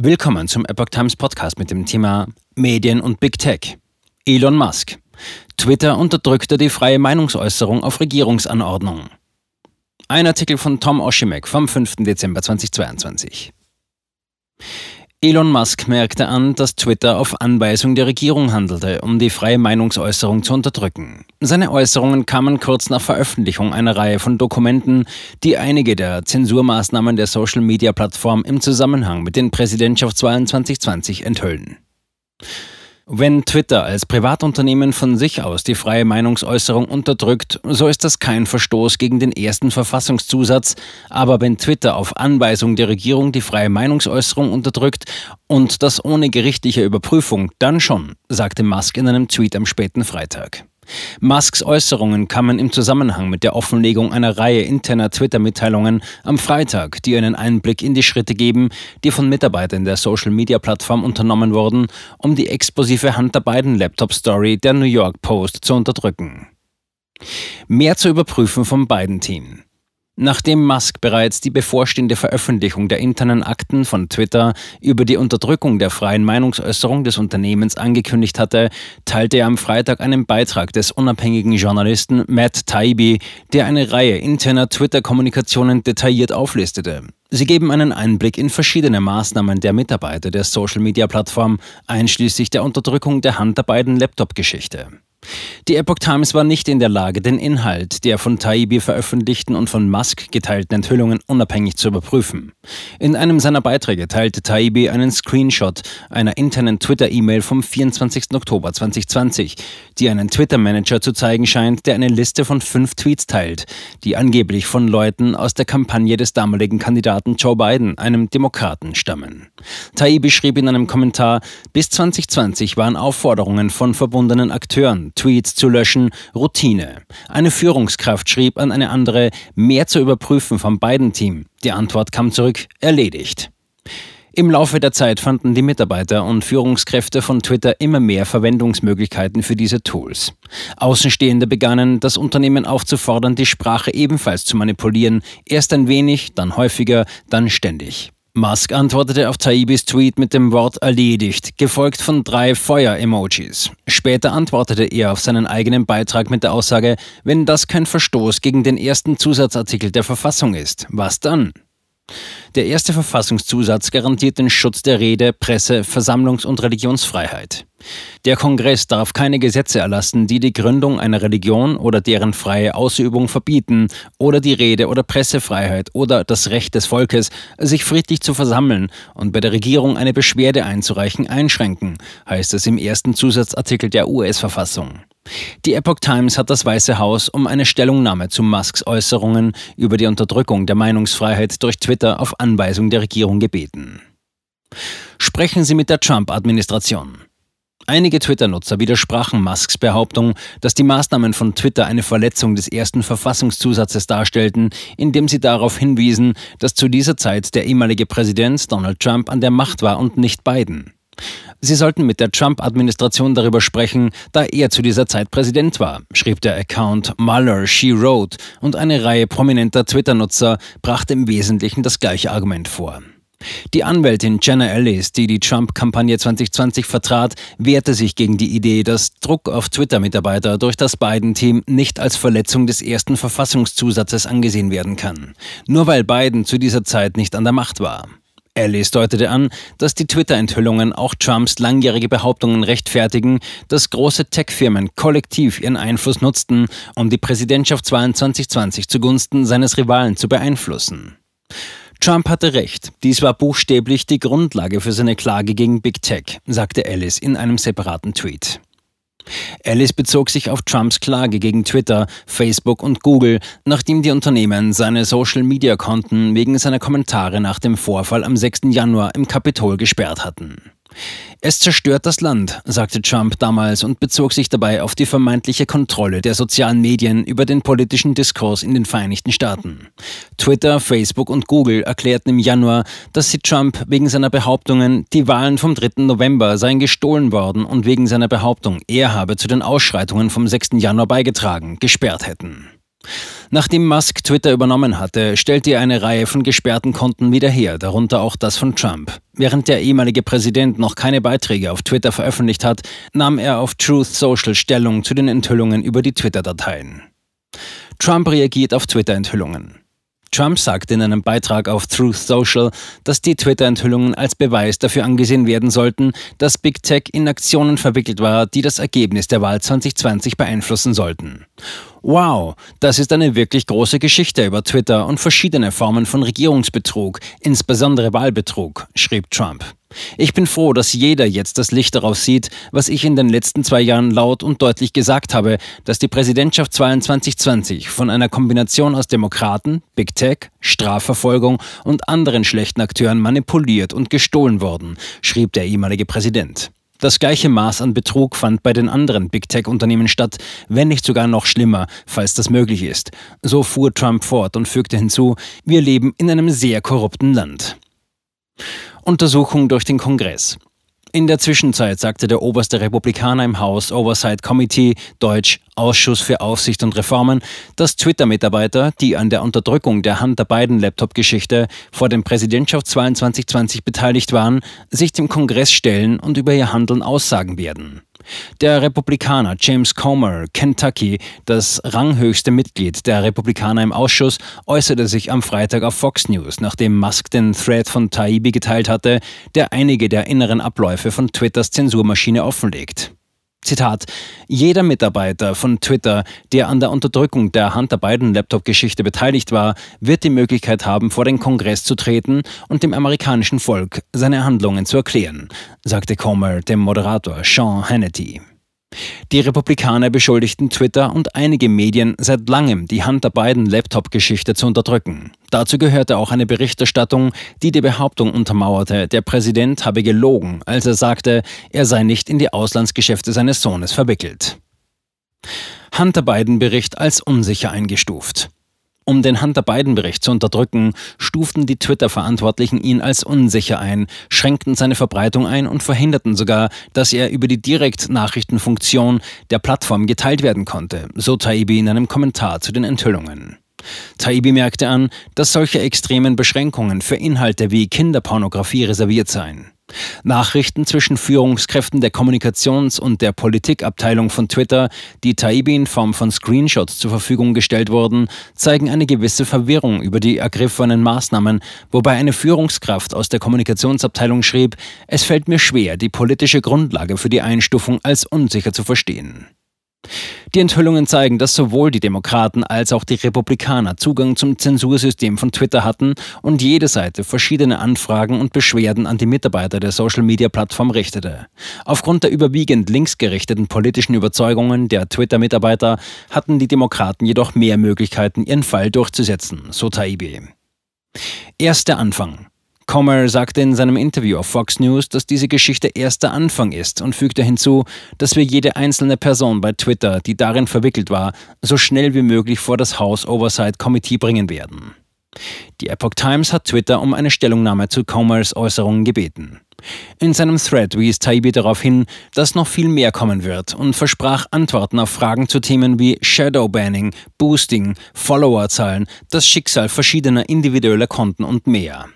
Willkommen zum Epoch Times Podcast mit dem Thema Medien und Big Tech. Elon Musk. Twitter unterdrückte die freie Meinungsäußerung auf Regierungsanordnung. Ein Artikel von Tom Oshimek vom 5. Dezember 2022. Elon Musk merkte an, dass Twitter auf Anweisung der Regierung handelte, um die freie Meinungsäußerung zu unterdrücken. Seine Äußerungen kamen kurz nach Veröffentlichung einer Reihe von Dokumenten, die einige der Zensurmaßnahmen der Social-Media-Plattform im Zusammenhang mit den Präsidentschaftswahlen 2020 enthüllen. Wenn Twitter als Privatunternehmen von sich aus die freie Meinungsäußerung unterdrückt, so ist das kein Verstoß gegen den ersten Verfassungszusatz, aber wenn Twitter auf Anweisung der Regierung die freie Meinungsäußerung unterdrückt und das ohne gerichtliche Überprüfung, dann schon, sagte Musk in einem Tweet am späten Freitag. Musks Äußerungen kamen im Zusammenhang mit der Offenlegung einer Reihe interner Twitter-Mitteilungen am Freitag, die einen Einblick in die Schritte geben, die von Mitarbeitern der Social-Media-Plattform unternommen wurden, um die explosive Hunter Biden-Laptop-Story der New York Post zu unterdrücken. Mehr zu überprüfen vom Biden-Team. Nachdem Musk bereits die bevorstehende Veröffentlichung der internen Akten von Twitter über die Unterdrückung der freien Meinungsäußerung des Unternehmens angekündigt hatte, teilte er am Freitag einen Beitrag des unabhängigen Journalisten Matt Taibbi, der eine Reihe interner Twitter-Kommunikationen detailliert auflistete. Sie geben einen Einblick in verschiedene Maßnahmen der Mitarbeiter der Social-Media-Plattform, einschließlich der Unterdrückung der Hunter-Biden-Laptop-Geschichte. Die Epoch Times war nicht in der Lage, den Inhalt der von Taibbi veröffentlichten und von Musk geteilten Enthüllungen unabhängig zu überprüfen. In einem seiner Beiträge teilte Taibbi einen Screenshot einer internen Twitter-E-Mail vom 24. Oktober 2020, die einen Twitter-Manager zu zeigen scheint, der eine Liste von fünf Tweets teilt, die angeblich von Leuten aus der Kampagne des damaligen Kandidaten Joe Biden, einem Demokraten, stammen. Taibbi schrieb in einem Kommentar, bis 2020 waren Aufforderungen von verbundenen Akteuren, Tweets zu löschen, Routine. Eine Führungskraft schrieb an eine andere, mehr zu überprüfen vom beiden Team. Die Antwort kam zurück, erledigt. Im Laufe der Zeit fanden die Mitarbeiter und Führungskräfte von Twitter immer mehr Verwendungsmöglichkeiten für diese Tools. Außenstehende begannen, das Unternehmen aufzufordern, die Sprache ebenfalls zu manipulieren, erst ein wenig, dann häufiger, dann ständig. Musk antwortete auf Taibis Tweet mit dem Wort erledigt, gefolgt von drei Feuer-Emojis. Später antwortete er auf seinen eigenen Beitrag mit der Aussage, wenn das kein Verstoß gegen den ersten Zusatzartikel der Verfassung ist, was dann? Der erste Verfassungszusatz garantiert den Schutz der Rede, Presse, Versammlungs- und Religionsfreiheit. Der Kongress darf keine Gesetze erlassen, die die Gründung einer Religion oder deren freie Ausübung verbieten oder die Rede- oder Pressefreiheit oder das Recht des Volkes, sich friedlich zu versammeln und bei der Regierung eine Beschwerde einzureichen, einschränken, heißt es im ersten Zusatzartikel der US-Verfassung. Die Epoch Times hat das Weiße Haus um eine Stellungnahme zu Musks Äußerungen über die Unterdrückung der Meinungsfreiheit durch Twitter auf Anweisung der Regierung gebeten. Sprechen Sie mit der Trump-Administration. Einige Twitter-Nutzer widersprachen Musks Behauptung, dass die Maßnahmen von Twitter eine Verletzung des ersten Verfassungszusatzes darstellten, indem sie darauf hinwiesen, dass zu dieser Zeit der ehemalige Präsident Donald Trump an der Macht war und nicht Biden. Sie sollten mit der Trump-Administration darüber sprechen, da er zu dieser Zeit Präsident war, schrieb der Account Mueller She Wrote und eine Reihe prominenter Twitter-Nutzer brachte im Wesentlichen das gleiche Argument vor. Die Anwältin Jenna Ellis, die die Trump-Kampagne 2020 vertrat, wehrte sich gegen die Idee, dass Druck auf Twitter-Mitarbeiter durch das Biden-Team nicht als Verletzung des ersten Verfassungszusatzes angesehen werden kann. Nur weil Biden zu dieser Zeit nicht an der Macht war. Alice deutete an, dass die Twitter-Enthüllungen auch Trumps langjährige Behauptungen rechtfertigen, dass große Tech-Firmen kollektiv ihren Einfluss nutzten, um die Präsidentschaftswahlen 2020 zugunsten seines Rivalen zu beeinflussen. Trump hatte recht. Dies war buchstäblich die Grundlage für seine Klage gegen Big Tech, sagte Alice in einem separaten Tweet. Alice bezog sich auf Trumps Klage gegen Twitter, Facebook und Google, nachdem die Unternehmen seine Social-Media-Konten wegen seiner Kommentare nach dem Vorfall am 6. Januar im Kapitol gesperrt hatten. Es zerstört das Land, sagte Trump damals und bezog sich dabei auf die vermeintliche Kontrolle der sozialen Medien über den politischen Diskurs in den Vereinigten Staaten. Twitter, Facebook und Google erklärten im Januar, dass sie Trump wegen seiner Behauptungen, die Wahlen vom 3. November seien gestohlen worden und wegen seiner Behauptung, er habe zu den Ausschreitungen vom 6. Januar beigetragen, gesperrt hätten. Nachdem Musk Twitter übernommen hatte, stellte er eine Reihe von gesperrten Konten wieder her, darunter auch das von Trump. Während der ehemalige Präsident noch keine Beiträge auf Twitter veröffentlicht hat, nahm er auf Truth Social Stellung zu den Enthüllungen über die Twitter-Dateien. Trump reagiert auf Twitter-Enthüllungen. Trump sagte in einem Beitrag auf Truth Social, dass die Twitter-Enthüllungen als Beweis dafür angesehen werden sollten, dass Big Tech in Aktionen verwickelt war, die das Ergebnis der Wahl 2020 beeinflussen sollten. Wow, das ist eine wirklich große Geschichte über Twitter und verschiedene Formen von Regierungsbetrug, insbesondere Wahlbetrug, schrieb Trump. Ich bin froh, dass jeder jetzt das Licht darauf sieht, was ich in den letzten zwei Jahren laut und deutlich gesagt habe, dass die Präsidentschaft 2020 von einer Kombination aus Demokraten, Big Tech, Strafverfolgung und anderen schlechten Akteuren manipuliert und gestohlen worden, schrieb der ehemalige Präsident. Das gleiche Maß an Betrug fand bei den anderen Big Tech-Unternehmen statt, wenn nicht sogar noch schlimmer, falls das möglich ist. So fuhr Trump fort und fügte hinzu, wir leben in einem sehr korrupten Land. Untersuchung durch den Kongress. In der Zwischenzeit sagte der oberste Republikaner im Haus Oversight Committee, Deutsch Ausschuss für Aufsicht und Reformen, dass Twitter-Mitarbeiter, die an der Unterdrückung der Hunter Biden-Laptop-Geschichte vor dem Präsidentschaftswahlen 2020 beteiligt waren, sich dem Kongress stellen und über ihr Handeln aussagen werden. Der Republikaner James Comer, Kentucky, das ranghöchste Mitglied der Republikaner im Ausschuss, äußerte sich am Freitag auf Fox News, nachdem Musk den Thread von Taibbi geteilt hatte, der einige der inneren Abläufe von Twitters Zensurmaschine offenlegt. Zitat, jeder Mitarbeiter von Twitter, der an der Unterdrückung der Hunter Biden Laptop-Geschichte beteiligt war, wird die Möglichkeit haben, vor den Kongress zu treten und dem amerikanischen Volk seine Handlungen zu erklären, sagte Comer dem Moderator Sean Hannity. Die Republikaner beschuldigten Twitter und einige Medien seit langem, die Hunter Biden Laptop-Geschichte zu unterdrücken. Dazu gehörte auch eine Berichterstattung, die die Behauptung untermauerte, der Präsident habe gelogen, als er sagte, er sei nicht in die Auslandsgeschäfte seines Sohnes verwickelt. Hunter Biden Bericht als unsicher eingestuft. Um den Hunter Biden-Bericht zu unterdrücken, stuften die Twitter-Verantwortlichen ihn als unsicher ein, schränkten seine Verbreitung ein und verhinderten sogar, dass er über die Direktnachrichtenfunktion der Plattform geteilt werden konnte, so Taibbi in einem Kommentar zu den Enthüllungen. Taibbi merkte an, dass solche extremen Beschränkungen für Inhalte wie Kinderpornografie reserviert seien. Nachrichten zwischen Führungskräften der Kommunikations- und der Politikabteilung von Twitter, die Taibbi in Form von Screenshots zur Verfügung gestellt wurden, zeigen eine gewisse Verwirrung über die ergriffenen Maßnahmen, wobei eine Führungskraft aus der Kommunikationsabteilung schrieb, es fällt mir schwer, die politische Grundlage für die Einstufung als unsicher zu verstehen. Die Enthüllungen zeigen, dass sowohl die Demokraten als auch die Republikaner Zugang zum Zensursystem von Twitter hatten und jede Seite verschiedene Anfragen und Beschwerden an die Mitarbeiter der Social-Media-Plattform richtete. Aufgrund der überwiegend linksgerichteten politischen Überzeugungen der Twitter-Mitarbeiter hatten die Demokraten jedoch mehr Möglichkeiten, ihren Fall durchzusetzen, so Taibbi. Erster Anfang. Comer sagte in seinem Interview auf Fox News, dass diese Geschichte erst der Anfang ist und fügte hinzu, dass wir jede einzelne Person bei Twitter, die darin verwickelt war, so schnell wie möglich vor das House Oversight Committee bringen werden. Die Epoch Times hat Twitter um eine Stellungnahme zu Comers Äußerungen gebeten. In seinem Thread wies Taibbi darauf hin, dass noch viel mehr kommen wird und versprach Antworten auf Fragen zu Themen wie Shadowbanning, Boosting, Followerzahlen, das Schicksal verschiedener individueller Konten und mehr.